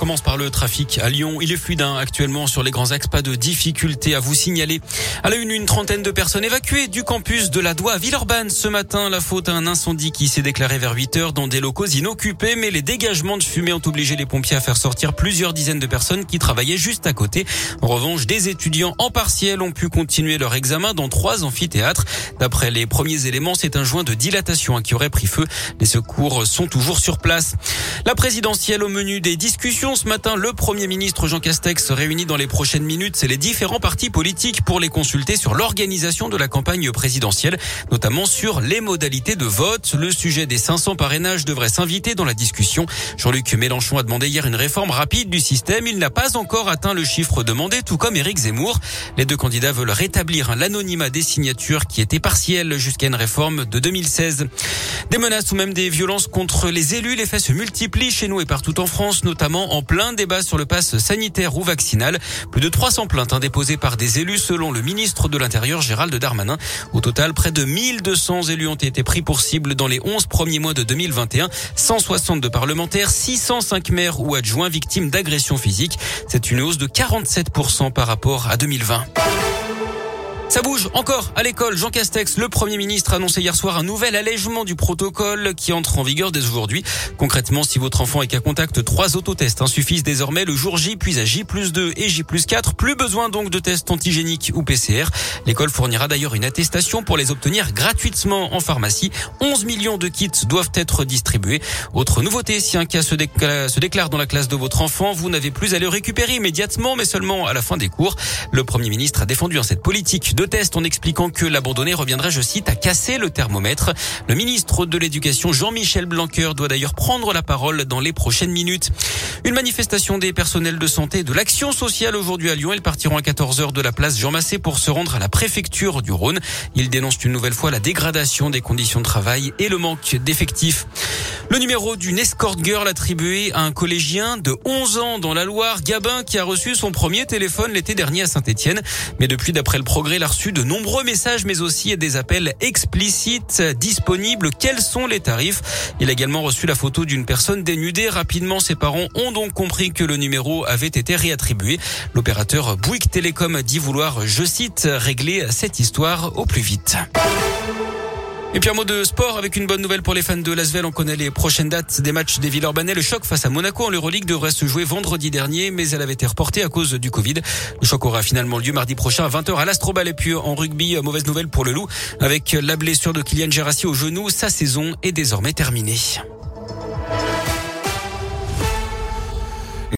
Commence par le trafic à Lyon. Il est fluide hein, actuellement sur les grands axes. Pas de difficulté à vous signaler. À la une, une trentaine de personnes évacuées du campus de la Doua à Villeurbanne. Ce matin, la faute à un incendie qui s'est déclaré vers 8 heures dans des locaux inoccupés. Mais les dégagements de fumée ont obligé les pompiers à faire sortir plusieurs dizaines de personnes qui travaillaient juste à côté. En revanche, des étudiants en partiel ont pu continuer leur examen dans trois amphithéâtres. D'après les premiers éléments, c'est un joint de dilatation hein, qui aurait pris feu. Les secours sont toujours sur place. La présidentielle au menu des discussions ce matin, le Premier ministre Jean Castex se réunit dans les prochaines minutes. C'est les différents partis politiques pour les consulter sur l'organisation de la campagne présidentielle, notamment sur les modalités de vote. Le sujet des 500 parrainages devrait s'inviter dans la discussion. Jean-Luc Mélenchon a demandé hier une réforme rapide du système. Il n'a pas encore atteint le chiffre demandé, tout comme Éric Zemmour. Les deux candidats veulent rétablir l'anonymat des signatures qui était partiel jusqu'à une réforme de 2016. Des menaces ou même des violences contre les élus, les faits se multiplient chez nous et partout en France, notamment en plein débat sur le pass sanitaire ou vaccinal. Plus de 300 plaintes hein, déposées par des élus selon le ministre de l'Intérieur Gérald Darmanin. Au total, près de 1200 élus ont été pris pour cible dans les 11 premiers mois de 2021. 162 parlementaires, 605 maires ou adjoints victimes d'agressions physiques. C'est une hausse de 47% par rapport à 2020. Ça bouge encore à l'école. Jean Castex, le Premier ministre, a annoncé hier soir un nouvel allègement du protocole qui entre en vigueur dès aujourd'hui. Concrètement, si votre enfant est qu'à contact, trois autotests suffisent désormais le jour J, puis à J plus 2 et J plus 4. Plus besoin donc de tests antigéniques ou PCR. L'école fournira d'ailleurs une attestation pour les obtenir gratuitement en pharmacie. 11 millions de kits doivent être distribués. Autre nouveauté, si un cas se, déclare dans la classe de votre enfant, vous n'avez plus à le récupérer immédiatement, mais seulement à la fin des cours. Le Premier ministre a défendu en cette politique test en expliquant que l'abandonné reviendrait, je cite, à casser le thermomètre. Le ministre de l'Éducation, Jean-Michel Blanquer, doit d'ailleurs prendre la parole dans les prochaines minutes. Une manifestation des personnels de santé et de l'action sociale aujourd'hui à Lyon. Ils partiront à 14h de la place Jean Massé pour se rendre à la préfecture du Rhône. Ils dénoncent une nouvelle fois la dégradation des conditions de travail et le manque d'effectifs. Le numéro d'une escort girl attribué à un collégien de 11 ans dans la Loire, Gabin, qui a reçu son premier téléphone l'été dernier à Saint-Etienne. Mais depuis, d'après le progrès, il a reçu de nombreux messages, mais aussi des appels explicites disponibles. Quels sont les tarifs? Il a également reçu la photo d'une personne dénudée. Rapidement, ses parents ont donc compris que le numéro avait été réattribué. L'opérateur Bouygues Télécom dit vouloir, je cite, régler cette histoire au plus vite. Et puis un mot de sport avec une bonne nouvelle pour les fans de Lasvel. On connaît les prochaines dates des matchs des Villeurbanais. Le choc face à Monaco en Euroleague devrait se jouer vendredi dernier, mais elle avait été reportée à cause du Covid. Le choc aura finalement lieu mardi prochain à 20h à l'Astrobal. Et puis en rugby, mauvaise nouvelle pour le Loup. Avec la blessure de Kylian Gerassi au genou, sa saison est désormais terminée.